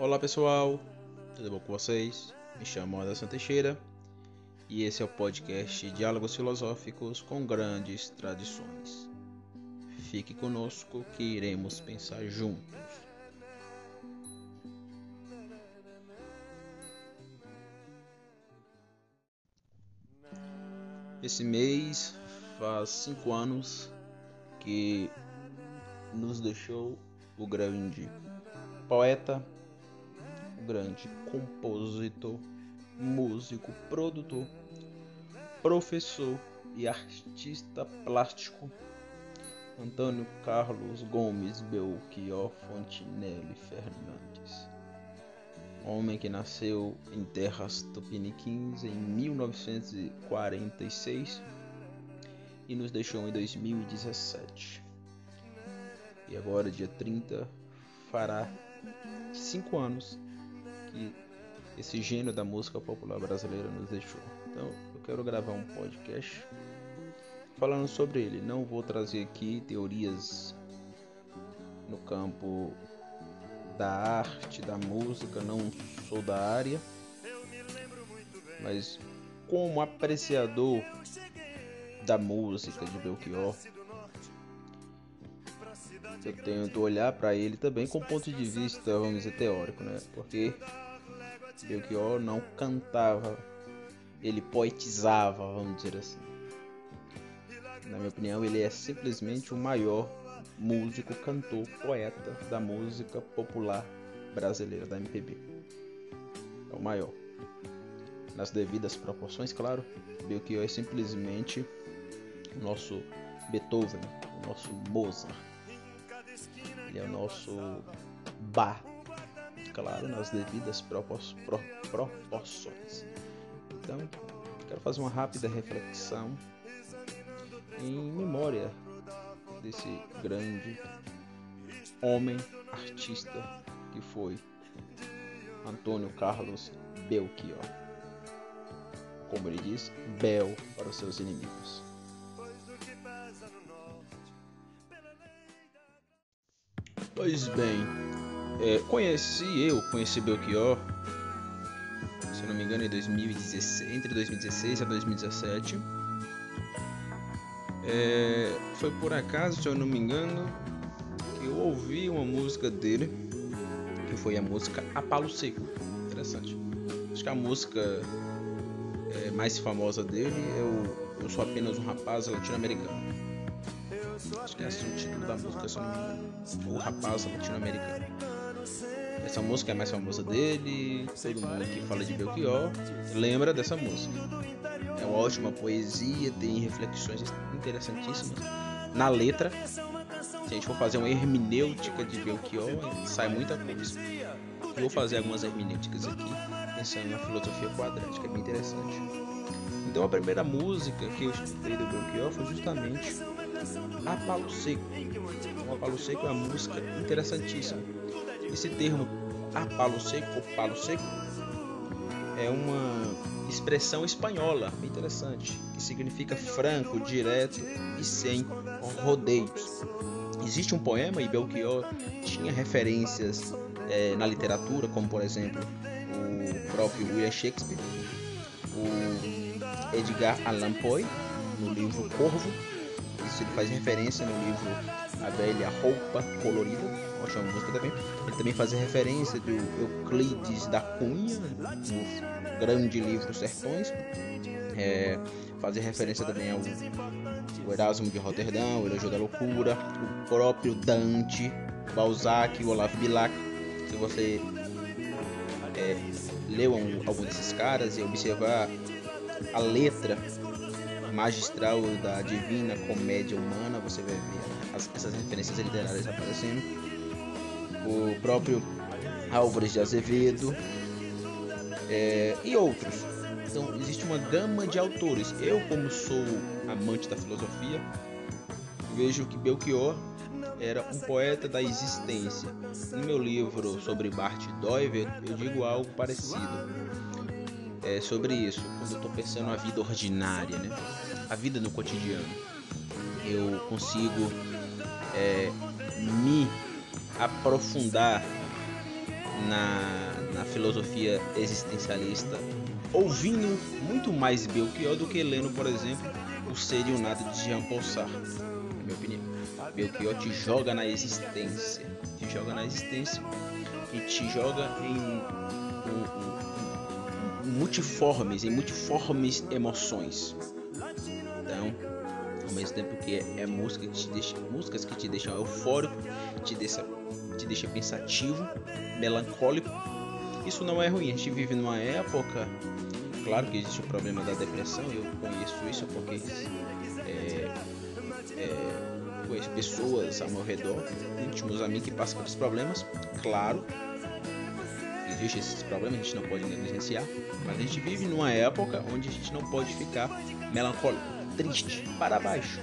Olá pessoal, tudo bom com vocês? Me chamo Anderson Teixeira e esse é o podcast Diálogos Filosóficos com Grandes Tradições. Fique conosco que iremos pensar juntos. Esse mês faz cinco anos que nos deixou o grande poeta, grande compositor, músico, produtor, professor e artista plástico Antônio Carlos Gomes Belchior Fontinelli Fernandes. Homem que nasceu em terras tupiniquins em 1946 e nos deixou em 2017. E agora, dia 30, fará cinco anos que esse gênio da música popular brasileira nos deixou. Então, eu quero gravar um podcast falando sobre ele. Não vou trazer aqui teorias no campo da arte, da música, não sou da área, mas como apreciador da música de Belchior, eu tento olhar para ele também com ponto de vista, vamos dizer, teórico, né? Porque Belchior não cantava, ele poetizava, vamos dizer assim. Na minha opinião, ele é simplesmente o maior músico, cantor, poeta da música popular brasileira da MPB. É o maior. Nas devidas proporções, claro. Belchior é simplesmente o nosso Beethoven, o nosso Mozart. Ele é o nosso Bach, claro, nas devidas propor pro proporções. Então, quero fazer uma rápida reflexão em memória desse grande homem artista que foi Antônio Carlos Belchior. Como ele diz, Bel para os seus inimigos. Pois bem, é, conheci eu, conheci Belchior, se não me engano, em 2016, entre 2016 e 2017 é, foi por acaso, se eu não me engano, que eu ouvi uma música dele, que foi a música A Palo Seco. Interessante. Acho que a música é, mais famosa dele é o Eu Sou Apenas um Rapaz Latino-Americano. Acho que é esse o título da música, se não me engano. O Rapaz Latino-Americano. Essa música é mais famosa dele, todo mundo que fala de Belchior lembra dessa música. É uma ótima poesia, tem reflexões interessantíssimas. Na letra, se a gente for fazer uma hermenêutica de Belchior, sai muita coisa. Vou fazer algumas hermenêuticas aqui, pensando na filosofia quadrática, é bem interessante. Então a primeira música que eu escutei do Belchior foi justamente A Palo Seco. Então, a Seco é uma música interessantíssima. Esse termo A Palo Seco Palo Seco é uma expressão espanhola interessante, que significa franco, direto e sem rodeios. Existe um poema e Belchior tinha referências é, na literatura, como por exemplo o próprio William Shakespeare, o Edgar Allan Poe no livro Corvo, isso ele faz referência no livro A Velha Roupa Colorida, ótima música também. Ele também fazia referência do Euclides da Cunha, no grande livro Sertões. É, fazia referência também ao, ao Erasmo de Roterdão, o Elogio da Loucura, o próprio Dante, Balzac, o Olavo Bilac. Se você é, leu um, algum desses caras e observar a letra magistral da Divina Comédia Humana, você vai ver as, essas referências literárias aparecendo o próprio Álvares de Azevedo é, e outros. Então existe uma gama de autores. Eu, como sou amante da filosofia, vejo que Belchior era um poeta da existência. No meu livro sobre Bart Doiver, eu digo algo parecido. É sobre isso, quando eu estou pensando na vida ordinária, né? a vida no cotidiano. Eu consigo é, me aprofundar na, na filosofia existencialista ouvindo muito mais Belchior do que lendo, por exemplo, o Ser e o Nada de Jean Paul Sartre, na minha opinião. Belchior te joga na existência, te joga na existência e te joga em um, um, multiformes, em multiformes emoções. Então, ao mesmo tempo que é, é música que te deixa, músicas que te deixam eufórico, te deixa, te deixa pensativo, melancólico. Isso não é ruim. A gente vive numa época, claro que existe o problema da depressão. Eu conheço isso porque é, é, conheço pessoas ao meu redor, íntimos a mim que passam por esses problemas. Claro, existem esses problemas, a gente não pode negligenciar, mas a gente vive numa época onde a gente não pode ficar melancólico triste, para baixo.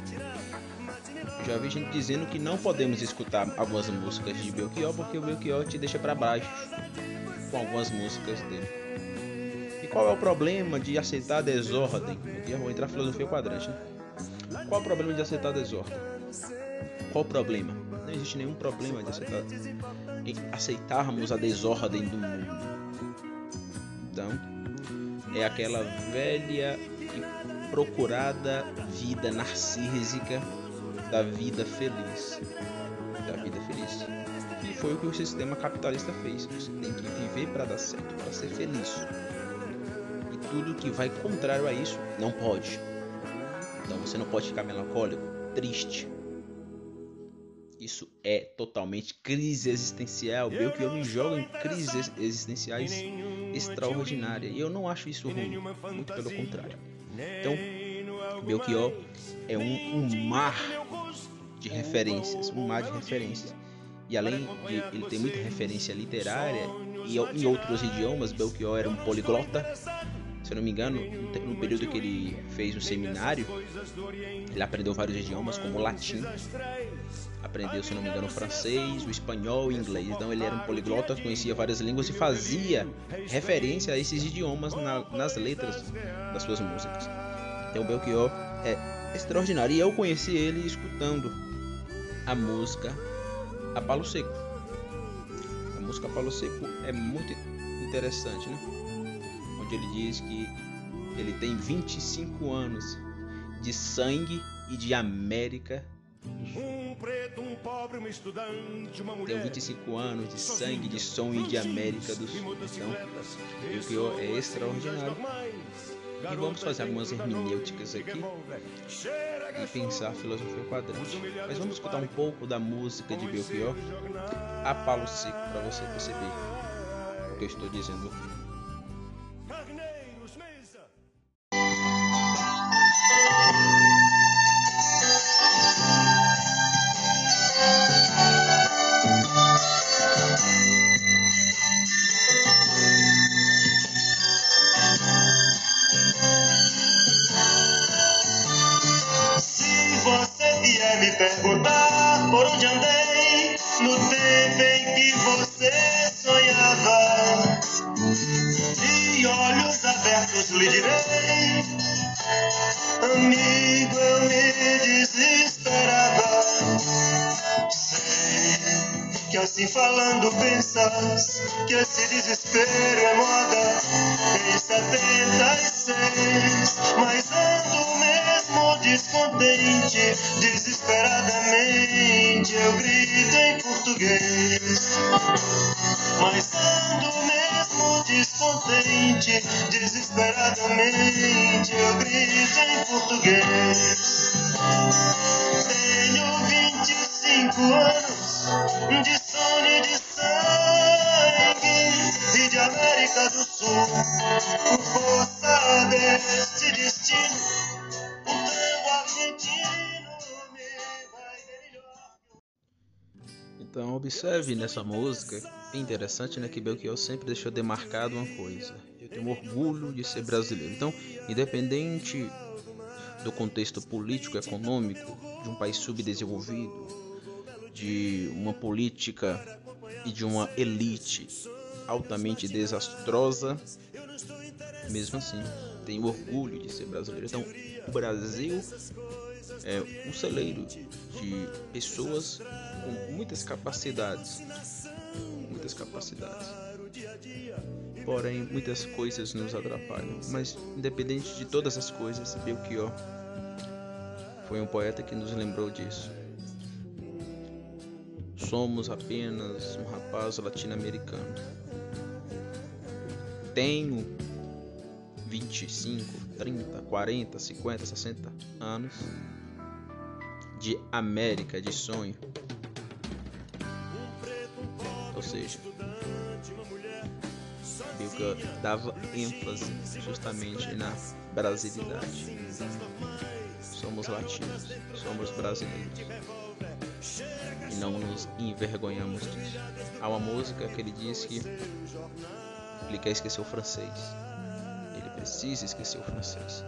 Já vi gente dizendo que não podemos escutar algumas músicas de Belchior porque o Belchior te deixa para baixo com algumas músicas dele. E qual é o problema de aceitar a desordem? Aqui eu vou entrar filosofia quadrante. Né? Qual é o problema de aceitar a desordem? Qual o problema? Não existe nenhum problema de aceitar, aceitarmos a desordem do mundo. Então, é aquela velha procurada vida narcísica da vida feliz. Da vida feliz. E foi o que o sistema capitalista fez. Você tem que viver para dar certo, para ser feliz. E tudo que vai contrário a isso não pode. Então você não pode ficar melancólico, triste. É totalmente crise existencial. Bem que eu me jogo em crises existenciais extraordinárias. E eu não acho isso ruim. Muito pelo contrário. Então, Belchior é um, um mar de referências, um mar de referências. E além de ele ter muita referência literária e em outros idiomas, Belchior era um poliglota. Se eu não me engano, no período que ele fez o seminário, ele aprendeu vários idiomas, como o latim, aprendeu, se não me engano, o francês, o espanhol e o inglês. Então ele era um poliglota, conhecia várias línguas e fazia referência a esses idiomas na, nas letras das suas músicas. Então o Belchior é extraordinário. E eu conheci ele escutando a música A Palo Seco. A música Palo Seco é muito interessante, né? Onde ele diz que ele tem 25 anos de sangue e de América um preto, Tenho 25 anos de sangue, de som e de América do Sul. Então, o pior é extraordinário. E vamos fazer algumas hermenêuticas aqui e pensar a filosofia quadrante. Mas vamos escutar um pouco da música de Belchior a palo seco para você perceber o que eu estou dizendo aqui. Lhe direi, amigo, eu me desesperava. Sei que assim falando pensas que esse desespero é moda em 76, mas ando mesmo descontente, desesperadamente eu grito em português. Mas ando mesmo descontente, desesperadamente eu grito em português. Tenho 25 anos de sono e de sangue e de América do Sul. Por força deste destino, Então observe nessa música, é interessante né, que Belchior sempre deixou demarcado uma coisa. Eu tenho orgulho de ser brasileiro. Então, independente do contexto político econômico de um país subdesenvolvido, de uma política e de uma elite altamente desastrosa, mesmo assim, tenho orgulho de ser brasileiro. Então, o Brasil é um celeiro de pessoas com muitas capacidades, muitas capacidades. Porém, muitas coisas nos atrapalham. Mas, independente de todas as coisas, Belchior foi um poeta que nos lembrou disso. Somos apenas um rapaz latino-americano. Tenho 25, 30, 40, 50, 60 anos de América, de sonho. Seja, Bilka dava ênfase justamente na brasilidade. Somos latinos, somos brasileiros e não nos envergonhamos disso. Há uma música que ele diz que ele quer esquecer o francês. Ele precisa esquecer o francês.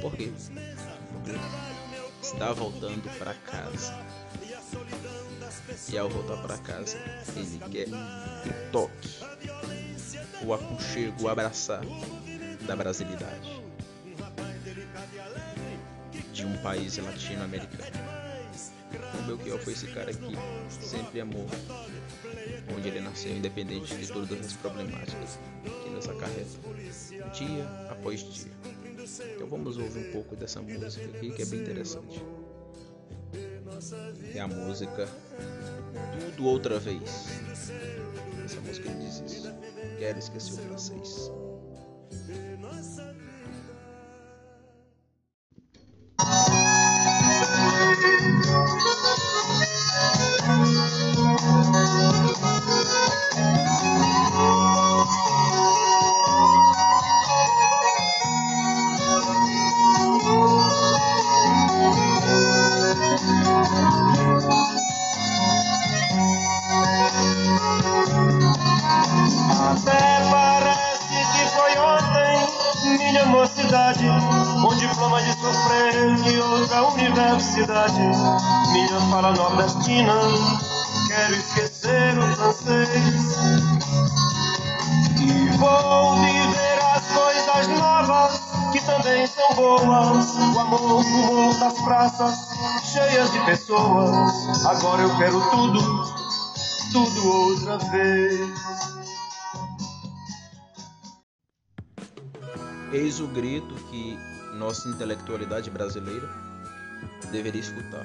Por quê? Porque está voltando para casa. E ao voltar para casa, ele quer o toque, o aconchego, o abraçar da brasilidade de um país latino-americano. O Belchior foi esse cara que sempre amou onde ele nasceu, independente de todas as problemáticas que nos acarreta, dia após dia. Então vamos ouvir um pouco dessa música aqui que é bem interessante. É a música Tudo Outra Vez. Essa música diz isso. Quero esquecer o francês. Pessoas. Agora eu quero tudo, tudo outra vez. Eis o grito que nossa intelectualidade brasileira deveria escutar.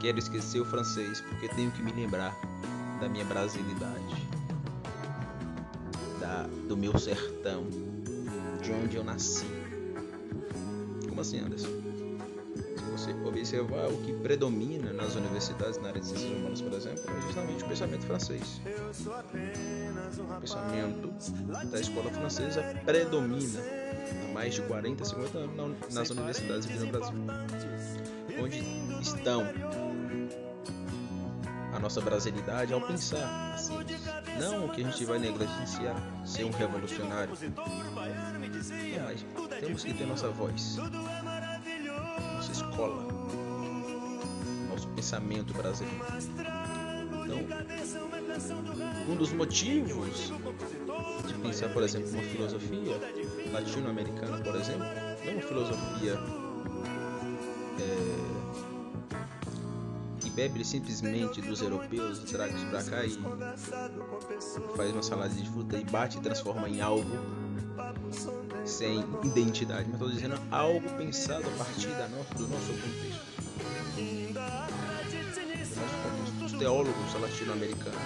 Quero esquecer o francês porque tenho que me lembrar da minha brasilidade, da, do meu sertão, de onde eu nasci. Como assim, Anderson? Você observar o que predomina nas universidades na área de ciências humanas, por exemplo, é justamente o pensamento francês. O pensamento da escola francesa predomina há mais de 40, 50 anos nas universidades aqui no Brasil. Onde estão a nossa brasilidade ao pensar assim, não que a gente vai negligenciar ser um revolucionário, mas temos que ter nossa voz, escola, nosso pensamento brasileiro. Então, um dos motivos de pensar, por exemplo, uma filosofia latino-americana, por exemplo, não uma filosofia é, que bebe simplesmente dos europeus, traz para cá e faz uma salada de fruta e bate e transforma em algo sem identidade, mas estou dizendo algo pensado a partir da nossa, do nosso contexto. Os teólogos latino-americanos,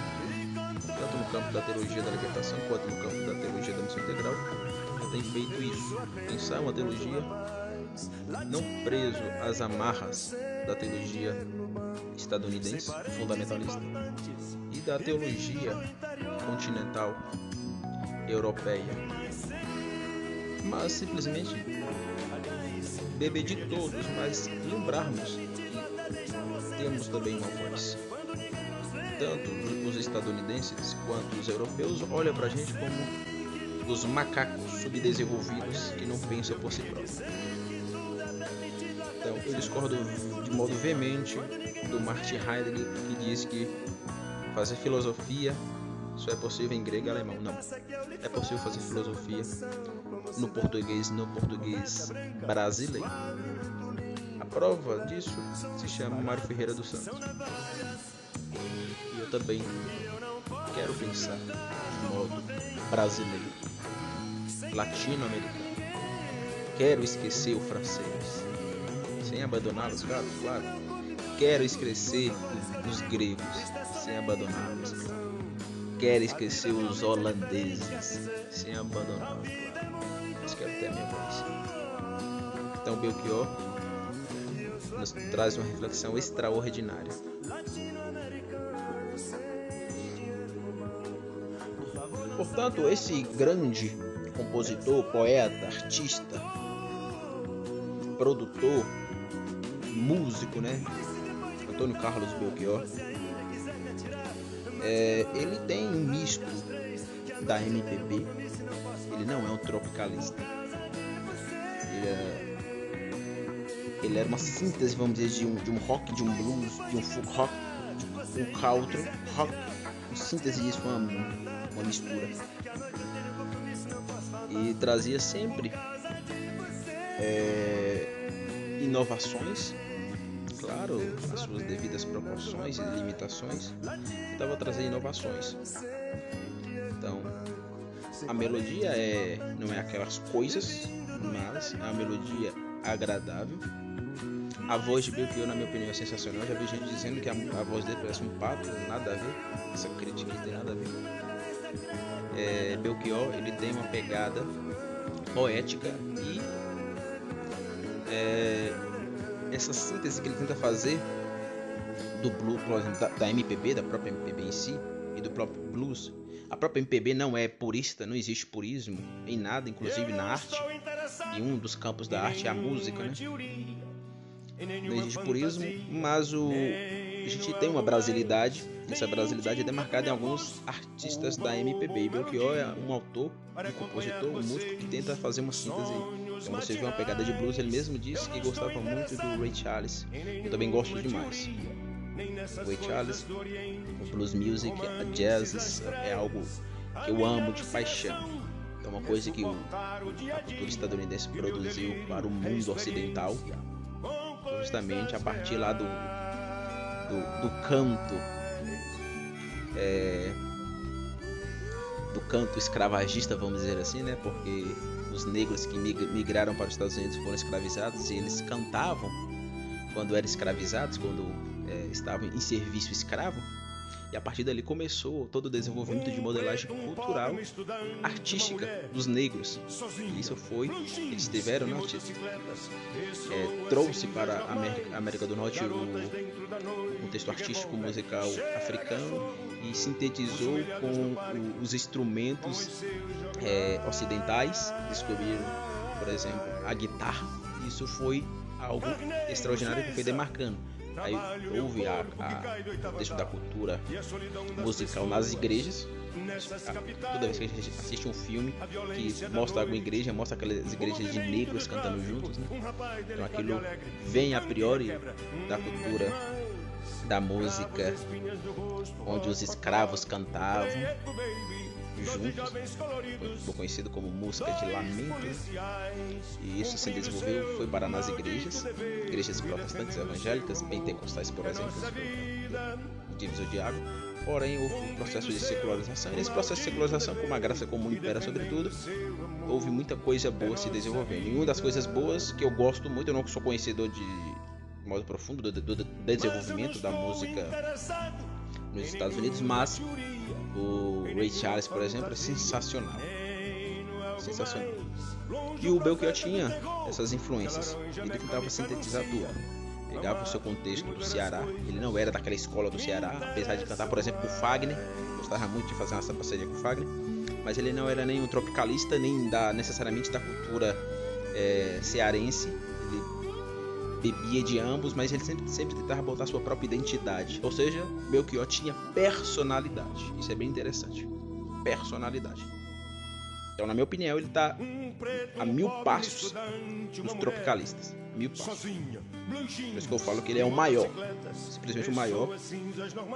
tanto no campo da teologia da libertação quanto no campo da teologia da missão integral, tem feito isso. Pensar uma teologia não preso às amarras da teologia estadunidense, fundamentalista, e da teologia continental europeia, mas simplesmente beber de todos, mas lembrarmos que temos também uma voz. Tanto os estadunidenses quanto os europeus olham para a gente como os macacos subdesenvolvidos que não pensam por si próprios. Então, eu discordo de modo veemente do Martin Heidegger, que diz que fazer filosofia só é possível em grego e alemão. Não. É possível fazer filosofia no português, no português brasileiro. A prova disso se chama Mário Ferreira dos Santos. E eu também quero pensar de modo brasileiro, latino-americano. Quero esquecer o francês, sem abandoná-los, claro, claro. Quero esquecer os gregos, sem abandoná-los, claro. Quero esquecer os holandeses, sem abandoná-los, claro. Quero ter a minha voz. Então, Belchior nos traz uma reflexão extraordinária. Portanto, esse grande compositor, poeta, artista, produtor, músico, né? Antônio Carlos Belchior. É, ele tem um misto da MPB. Ele não é um tropicalista. Ele, é, ele era uma síntese, vamos dizer, de um, de um rock, de um blues, de um folk rock, de um country rock. Uma síntese disso, uma, uma mistura. E trazia sempre é, inovações, claro, as suas devidas proporções e limitações, tentava trazer inovações. Então, a melodia é não é aquelas coisas, mas é uma melodia agradável. A voz de Belchior, na minha opinião, é sensacional. Já vi gente dizendo que a, a voz dele parece um pato, nada a ver. Essa crítica não tem nada a ver. É, Belchior, ele tem uma pegada poética e é, essa síntese que ele tenta fazer do blues, por exemplo, da, da, MPB, da própria MPB em si e do próprio blues. A própria MPB não é purista, não existe purismo em nada, inclusive na arte. E um dos campos da arte é a música, né? Não existe purismo, mas o, a gente tem uma brasilidade. Essa brasilidade é demarcada em alguns artistas da MPB. E Belchior é um autor, um compositor, um músico que tenta fazer uma síntese então você vê uma pegada de blues, ele mesmo disse que gostava muito do Ray Charles. Eu também gosto demais. O Ray Charles, o blues music, a jazz é algo que eu amo de paixão. É uma coisa que a cultura estadunidense produziu para o mundo ocidental, justamente a partir lá do, do, do canto é, do canto escravagista, vamos dizer assim, né? Porque os negros que migraram para os Estados Unidos foram escravizados e eles cantavam quando eram escravizados, quando é, estavam em serviço escravo. E a partir dali começou todo o desenvolvimento de modelagem cultural, artística dos negros. E isso foi, eles tiveram, né, é, trouxe para a América, a América do Norte o contexto artístico musical africano e sintetizou com os instrumentos é, ocidentais. Descobriram, por exemplo, a guitarra. Isso foi algo extraordinário que foi demarcando Aí houve a, a, da cultura musical nas igrejas. Toda vez que a gente assiste um filme que mostra alguma igreja, mostra aquelas igrejas de negros cantando juntos, né? Então aquilo vem a priori da cultura da música, onde os escravos cantavam juntos, ficou conhecido como música de lamento, e isso se desenvolveu foi para nas igrejas, igrejas protestantes evangélicas, pentecostais, por exemplo, o divisor de água. Porém, houve um processo de secularização, e nesse processo de secularização, como a graça comum impera sobretudo, houve muita coisa boa se desenvolvendo. E uma das coisas boas que eu gosto muito, eu não sou conhecedor de modo profundo do, do, do desenvolvimento da música nos Estados Unidos, mas o Ray Charles, por exemplo, é sensacional. Sensacional. E o Belchior tinha essas influências. Ele tentava sintetizar tudo. Pegava o seu contexto do Ceará. Ele não era daquela escola do Ceará, apesar de cantar, por exemplo, com o Fagner. Gostava muito de fazer uma parceria com o Fagner. Mas ele não era nem um tropicalista, nem da, necessariamente da cultura é, cearense bebia de ambos, mas ele sempre, sempre tentava botar sua própria identidade. Ou seja, Belchior tinha personalidade. Isso é bem interessante. Personalidade. Então, na minha opinião, ele está a mil passos dos tropicalistas. Mil passos. Por isso que eu falo que ele é o maior. Simplesmente o maior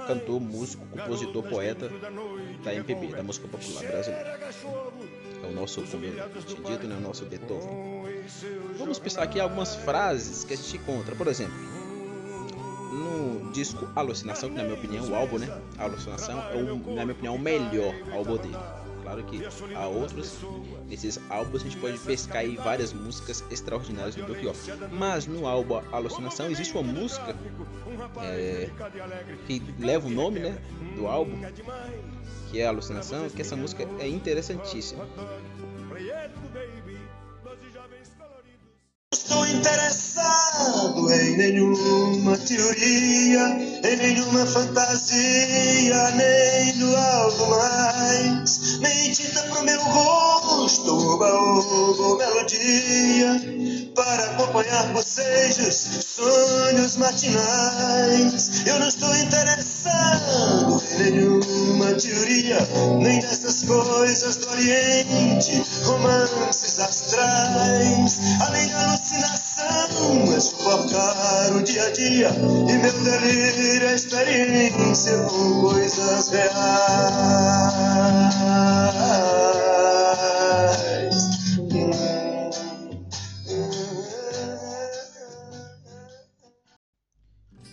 cantor, músico, compositor, poeta da MPB, da música popular brasileira. É o nosso, como eu tinha dito, né, o nosso Beethoven. Vamos pensar aqui algumas frases que a gente encontra. Por exemplo, no disco Alucinação, que na minha opinião, o álbum, né? Alucinação é, o, na minha opinião, o melhor álbum dele. Claro que há outros. Nesses álbuns a gente pode pescar aí várias músicas extraordinárias do Belchior. Mas no álbum Alucinação existe uma música é, que leva o nome né, do álbum, que é Alucinação, que essa música é interessantíssima. Estou interessado em nenhuma teoria, em nenhuma fantasia, nem no algo mais. Nem tinta pro meu rosto, oba, melodia, para acompanhar bocejos, sonhos matinais. Eu não estou interessado em nenhuma teoria, nem nessas coisas do Oriente, romances astrais. A minha alucinação é suportar o dia a dia e meu delírio é experiência com coisas reais.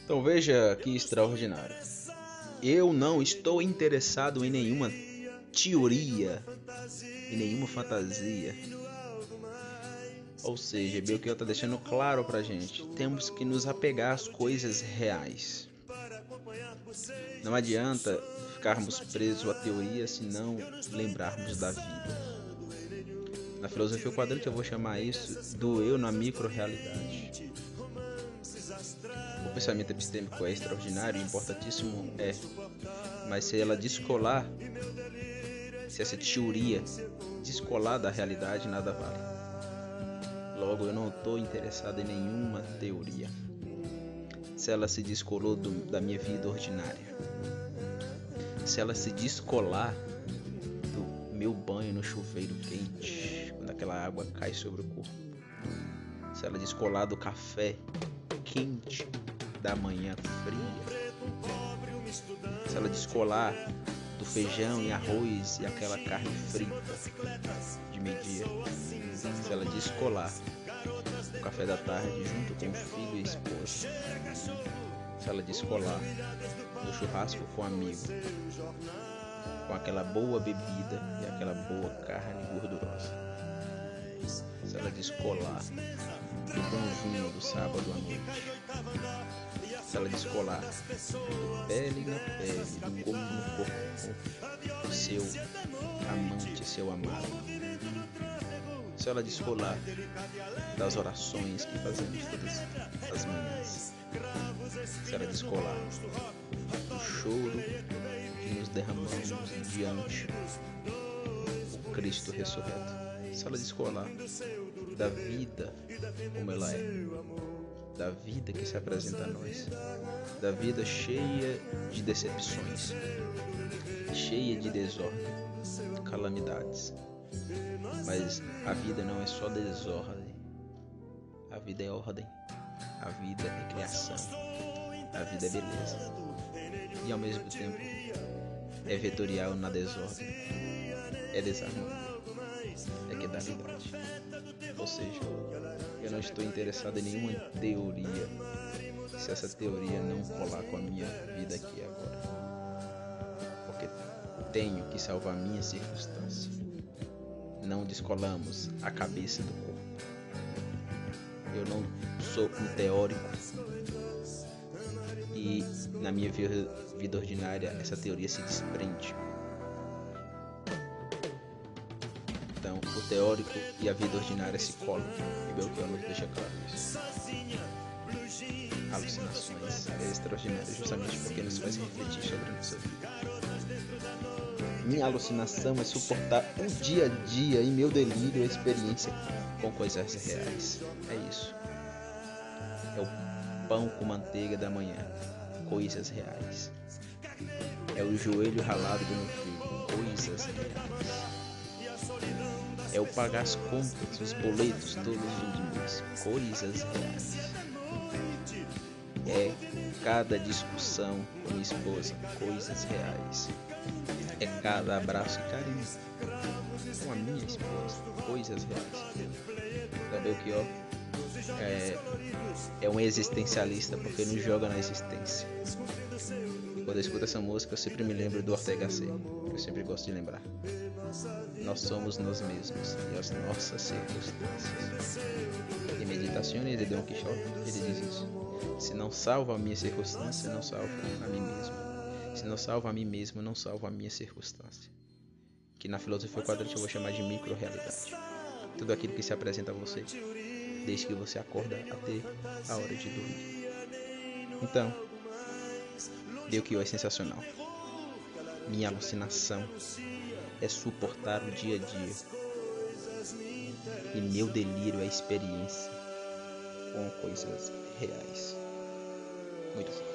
Então veja que extraordinário. Eu não estou interessado em nenhuma teoria, em nenhuma fantasia. Ou seja, Belchior está deixando claro pra gente: temos que nos apegar às coisas reais. Não adianta ficarmos presos à teoria se não lembrarmos da vida. Na filosofia quadrante eu vou chamar isso do eu na micro-realidade. O pensamento epistêmico é extraordinário e importantíssimo, é. Mas se ela descolar, se essa teoria descolar da realidade, nada vale. Logo, eu não estou interessado em nenhuma teoria. Se ela se descolou do, da minha vida ordinária, se ela se descolar do meu banho no chuveiro quente, quando aquela água cai sobre o corpo, se ela descolar do café quente da manhã fria, se ela descolar do feijão e arroz e aquela carne frita de meio-dia, se ela descolar o café da tarde junto com o filho e esposa, se ela descolar do churrasco com amigo, com aquela boa bebida e aquela boa carne gordurosa, se ela descolar do bom vinho do sábado à noite, se ela descolar do pele na pele, do corpo no corpo, do seu amante, seu amado, se ela descolar das orações que fazemos todas as manhãs, se ela descolar do choro que nos derramamos diante o Cristo ressurreto, se ela descolar da vida como ela é, da vida que se apresenta a nós, da vida cheia de decepções, cheia de desordem, calamidades. Mas a vida não é só desordem, a vida é ordem, a vida é criação, a vida é beleza. E ao mesmo tempo é vetorial na desordem, é desarmonia, é quedalidade. Ou seja, eu não estou interessado em nenhuma teoria se essa teoria não colar com a minha vida aqui agora. Porque tenho que salvar minha circunstância. Não descolamos a cabeça do corpo. Eu não sou um teórico e na minha vida ordinária essa teoria se desprende o teórico e a vida ordinária se colam, e Belchior nos deixa claro isso. Alucinações extraordinárias, justamente porque nos faz refletir sobre a nossa vida. Minha alucinação é suportar o dia a dia e meu delírio a experiência com coisas reais. É isso. É o pão com manteiga da manhã, coisas reais. É o joelho ralado do meu filho, coisas reais é o pagar as contas, os boletos todos os dias, coisas reais. É cada discussão com minha esposa, coisas reais. É cada abraço e carinho com a minha esposa, coisas reais. Da Belchior, é, é um existencialista porque não joga na existência. E quando eu escuto essa música, eu sempre me lembro do Ortega C. Eu sempre gosto de lembrar. Nós somos nós mesmos e as nossas circunstâncias. Em Meditações de Don Quixote, ele diz isso. Se não salvo a minha circunstância, não salvo a mim mesmo. Se não salvo a mim mesmo, não salvo a minha circunstância. Que na filosofia quadrante eu vou chamar de micro-realidade. Tudo aquilo que se apresenta a você, desde que você acorda até a hora de dormir. Então, deu que é sensacional. Minha alucinação é suportar o dia a dia. E meu delírio é experiência com coisas reais. Muito forte.